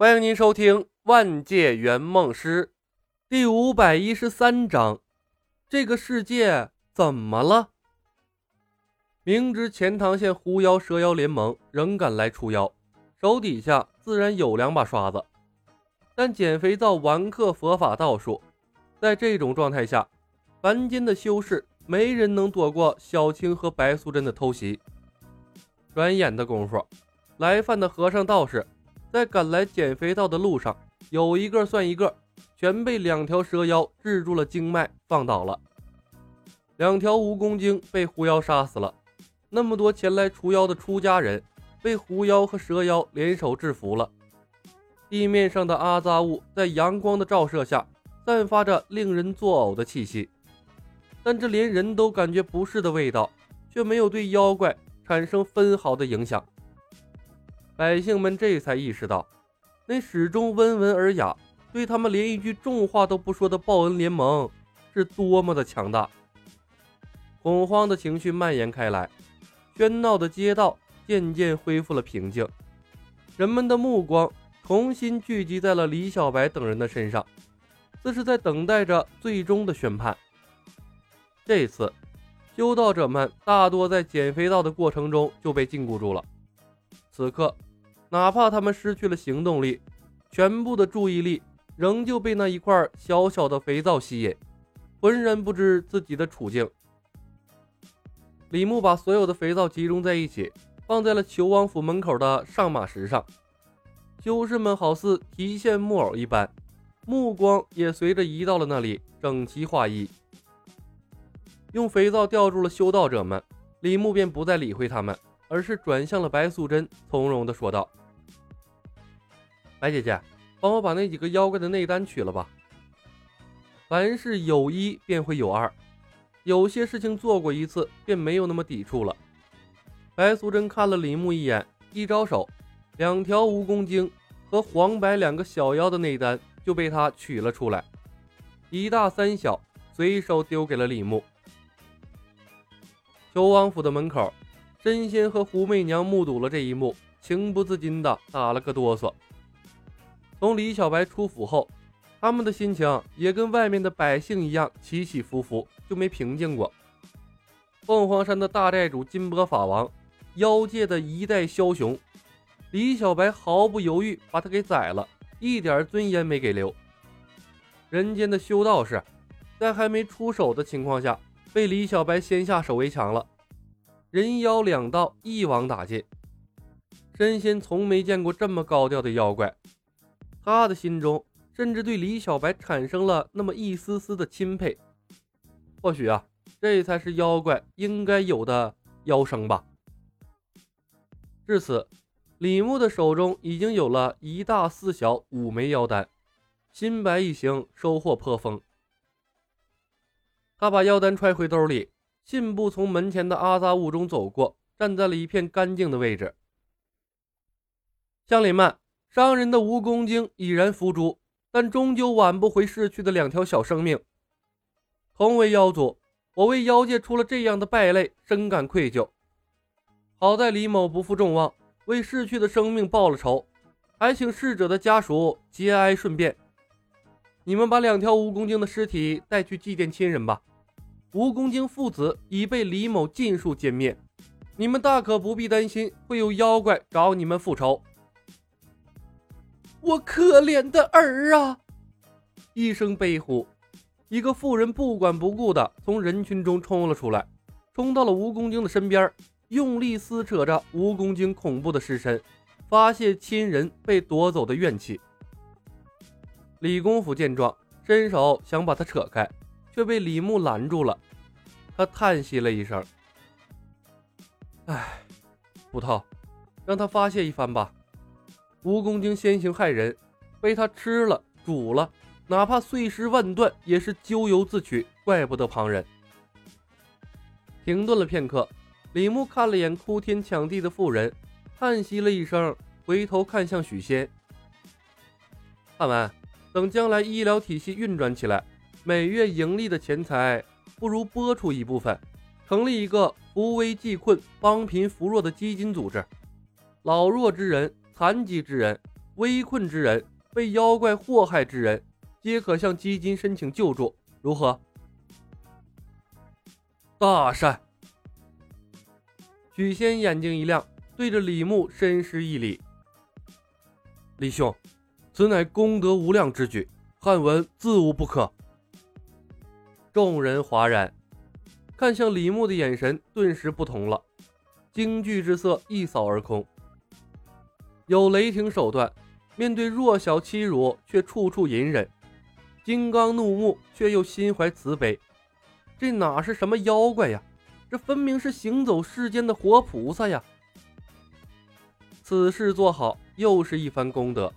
欢迎您收听《万界圆梦师》第五百一十三章。这个世界怎么了？明知钱塘县狐妖蛇妖联盟仍敢来除妖，手底下自然有两把刷子。但减肥皂完克佛法道术，在这种状态下，凡间的修士没人能躲过小青和白素贞的偷袭。转眼的功夫，来犯的和尚道士。在赶来减肥道的路上，有一个算一个，全被两条蛇妖制住了经脉，放倒了。两条蜈蚣精被狐妖杀死了，那么多前来除妖的出家人被狐妖和蛇妖联手制服了。地面上的阿扎物在阳光的照射下，散发着令人作呕的气息，但这连人都感觉不适的味道，却没有对妖怪产生分毫的影响。百姓们这才意识到，那始终温文尔雅、对他们连一句重话都不说的报恩联盟是多么的强大。恐慌的情绪蔓延开来，喧闹的街道渐渐恢复了平静，人们的目光重新聚集在了李小白等人的身上，似是在等待着最终的宣判。这次，修道者们大多在减肥道的过程中就被禁锢住了，此刻。哪怕他们失去了行动力，全部的注意力仍旧被那一块小小的肥皂吸引，浑然不知自己的处境。李牧把所有的肥皂集中在一起，放在了求王府门口的上马石上。修士们好似提线木偶一般，目光也随着移到了那里，整齐划一。用肥皂吊住了修道者们，李牧便不再理会他们，而是转向了白素贞，从容地说道。白姐姐，帮我把那几个妖怪的内丹取了吧。凡事有一便会有二，有些事情做过一次便没有那么抵触了。白素贞看了李牧一眼，一招手，两条蜈蚣精和黄白两个小妖的内丹就被他取了出来，一大三小随手丢给了李牧。求王府的门口，神仙和狐媚娘目睹了这一幕，情不自禁的打了个哆嗦。从李小白出府后，他们的心情也跟外面的百姓一样起起伏伏，就没平静过。凤凰山的大寨主金波法王，妖界的一代枭雄，李小白毫不犹豫把他给宰了，一点尊严没给留。人间的修道士，在还没出手的情况下，被李小白先下手为强了，人妖两道一网打尽。神仙从没见过这么高调的妖怪。他的心中甚至对李小白产生了那么一丝丝的钦佩。或许啊，这才是妖怪应该有的妖生吧。至此，李牧的手中已经有了一大四小五枚妖丹，新白一行收获颇丰。他把妖丹揣回兜里，信步从门前的阿扎雾中走过，站在了一片干净的位置。乡邻们。商人的蜈蚣精已然伏诛，但终究挽不回逝去的两条小生命。同为妖族，我为妖界出了这样的败类，深感愧疚。好在李某不负众望，为逝去的生命报了仇，还请逝者的家属节哀顺变。你们把两条蜈蚣精的尸体带去祭奠亲人吧。蜈蚣精父子已被李某尽数歼灭，你们大可不必担心会有妖怪找你们复仇。我可怜的儿啊！一声悲呼，一个妇人不管不顾的从人群中冲了出来，冲到了蜈蚣精的身边，用力撕扯着蜈蚣精恐怖的尸身，发泄亲人被夺走的怨气。李公甫见状，伸手想把他扯开，却被李牧拦住了。他叹息了一声：“唉，捕头，让他发泄一番吧。”蜈蚣精先行害人，被他吃了煮了，哪怕碎尸万段，也是咎由自取，怪不得旁人。停顿了片刻，李牧看了眼哭天抢地的妇人，叹息了一声，回头看向许仙：“汉文，等将来医疗体系运转起来，每月盈利的钱财，不如拨出一部分，成立一个扶危济困、帮贫扶弱的基金组织，老弱之人。”残疾之人，危困之人、被妖怪祸害之人，皆可向基金申请救助，如何？大善。许仙眼睛一亮，对着李牧深施一礼：“李兄，此乃功德无量之举，汉文自无不可。”众人哗然，看向李牧的眼神顿时不同了，惊惧之色一扫而空。有雷霆手段，面对弱小欺辱却处处隐忍；金刚怒目却又心怀慈悲，这哪是什么妖怪呀？这分明是行走世间的活菩萨呀！此事做好，又是一番功德。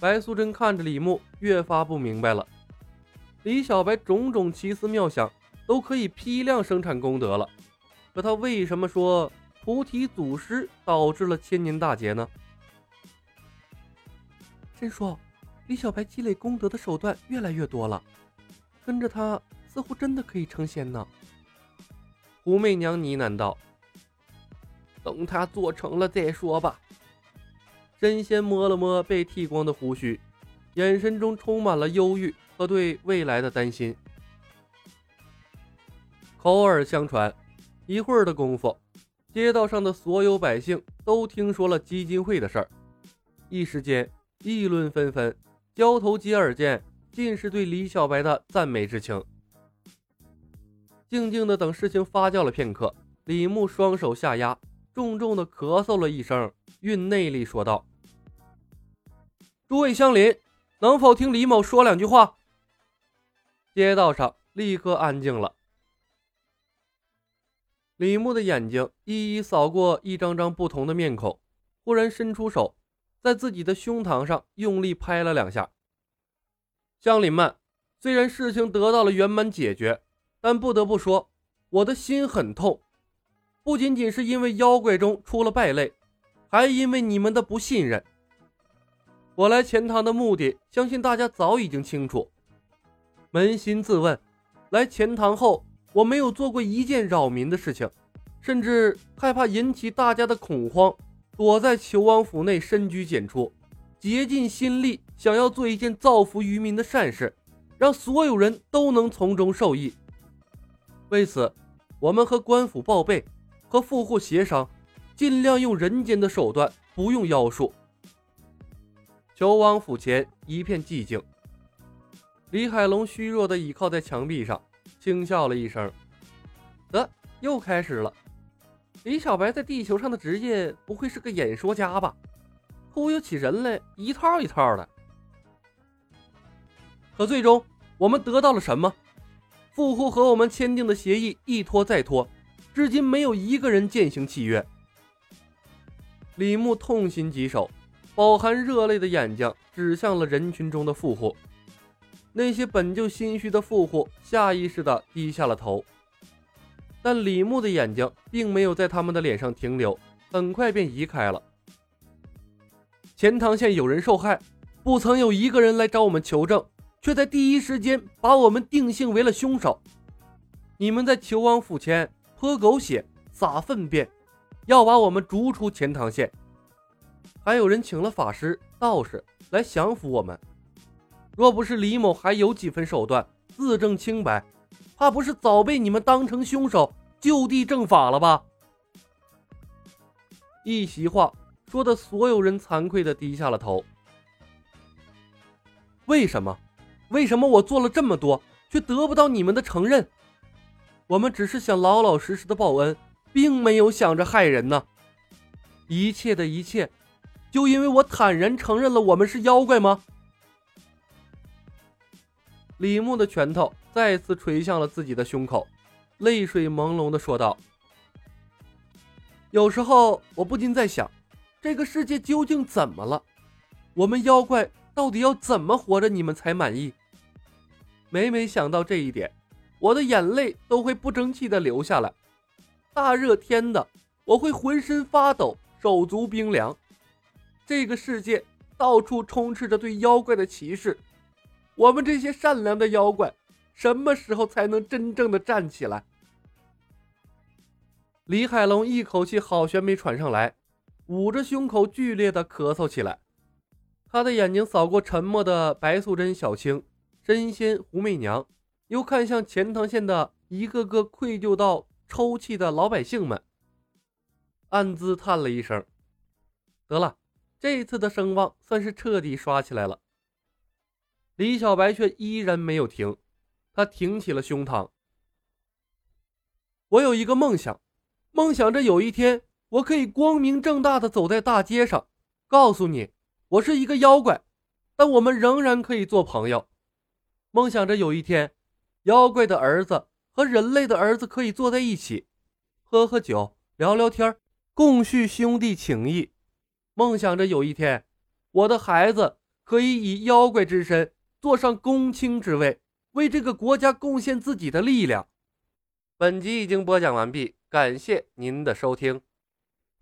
白素贞看着李牧，越发不明白了。李小白种种奇思妙想，都可以批量生产功德了，可他为什么说菩提祖师导致了千年大劫呢？真说，李小白积累功德的手段越来越多了，跟着他似乎真的可以成仙呢。胡媚娘呢喃道：“等他做成了再说吧。”真仙摸了摸被剃光的胡须，眼神中充满了忧郁和对未来的担心。口耳相传，一会儿的功夫，街道上的所有百姓都听说了基金会的事儿，一时间议论纷纷，交头接耳间尽是对李小白的赞美之情。静静的等事情发酵了片刻，李牧双手下压，重重的咳嗽了一声，运内力说道：“诸位乡邻，能否听李某说两句话？”街道上立刻安静了。李牧的眼睛一一扫过一张张不同的面孔，忽然伸出手，在自己的胸膛上用力拍了两下。乡邻们，虽然事情得到了圆满解决。但不得不说，我的心很痛，不仅仅是因为妖怪中出了败类，还因为你们的不信任。我来钱塘的目的，相信大家早已经清楚。扪心自问，来钱塘后，我没有做过一件扰民的事情，甚至害怕引起大家的恐慌，躲在求王府内深居简出，竭尽心力想要做一件造福于民的善事，让所有人都能从中受益。为此，我们和官府报备，和富户协商，尽量用人间的手段，不用妖术。求王府前一片寂静。李海龙虚弱地倚靠在墙壁上，轻笑了一声：“得，又开始了。李小白在地球上的职业不会是个演说家吧？忽悠起人来一套一套的。可最终，我们得到了什么？”富户和我们签订的协议一拖再拖，至今没有一个人践行契约。李牧痛心疾首，饱含热泪的眼睛指向了人群中的富户。那些本就心虚的富户下意识地低下了头，但李牧的眼睛并没有在他们的脸上停留，很快便移开了。钱塘县有人受害，不曾有一个人来找我们求证。却在第一时间把我们定性为了凶手。你们在求王府前泼狗血、撒粪便，要把我们逐出钱塘县。还有人请了法师、道士来降服我们。若不是李某还有几分手段，自证清白，怕不是早被你们当成凶手就地正法了吧？一席话说的所有人惭愧的低下了头。为什么？为什么我做了这么多，却得不到你们的承认？我们只是想老老实实的报恩，并没有想着害人呢。一切的一切，就因为我坦然承认了我们是妖怪吗？李牧的拳头再次捶向了自己的胸口，泪水朦胧的说道：“有时候，我不禁在想，这个世界究竟怎么了？我们妖怪……”到底要怎么活着你们才满意？每每想到这一点，我的眼泪都会不争气的流下来。大热天的，我会浑身发抖，手足冰凉。这个世界到处充斥着对妖怪的歧视，我们这些善良的妖怪，什么时候才能真正的站起来？李海龙一口气好悬没喘上来，捂着胸口剧烈的咳嗽起来。他的眼睛扫过沉默的白素贞、小青、神仙、胡媚娘，又看向钱塘县的一个个愧疚到抽泣的老百姓们，暗自叹了一声：“得了，这次的声望算是彻底刷起来了。”李小白却依然没有停，他挺起了胸膛：“我有一个梦想，梦想着有一天我可以光明正大的走在大街上，告诉你。”我是一个妖怪，但我们仍然可以做朋友。梦想着有一天，妖怪的儿子和人类的儿子可以坐在一起，喝喝酒，聊聊天，共叙兄弟情谊。梦想着有一天，我的孩子可以以妖怪之身坐上公卿之位，为这个国家贡献自己的力量。本集已经播讲完毕，感谢您的收听。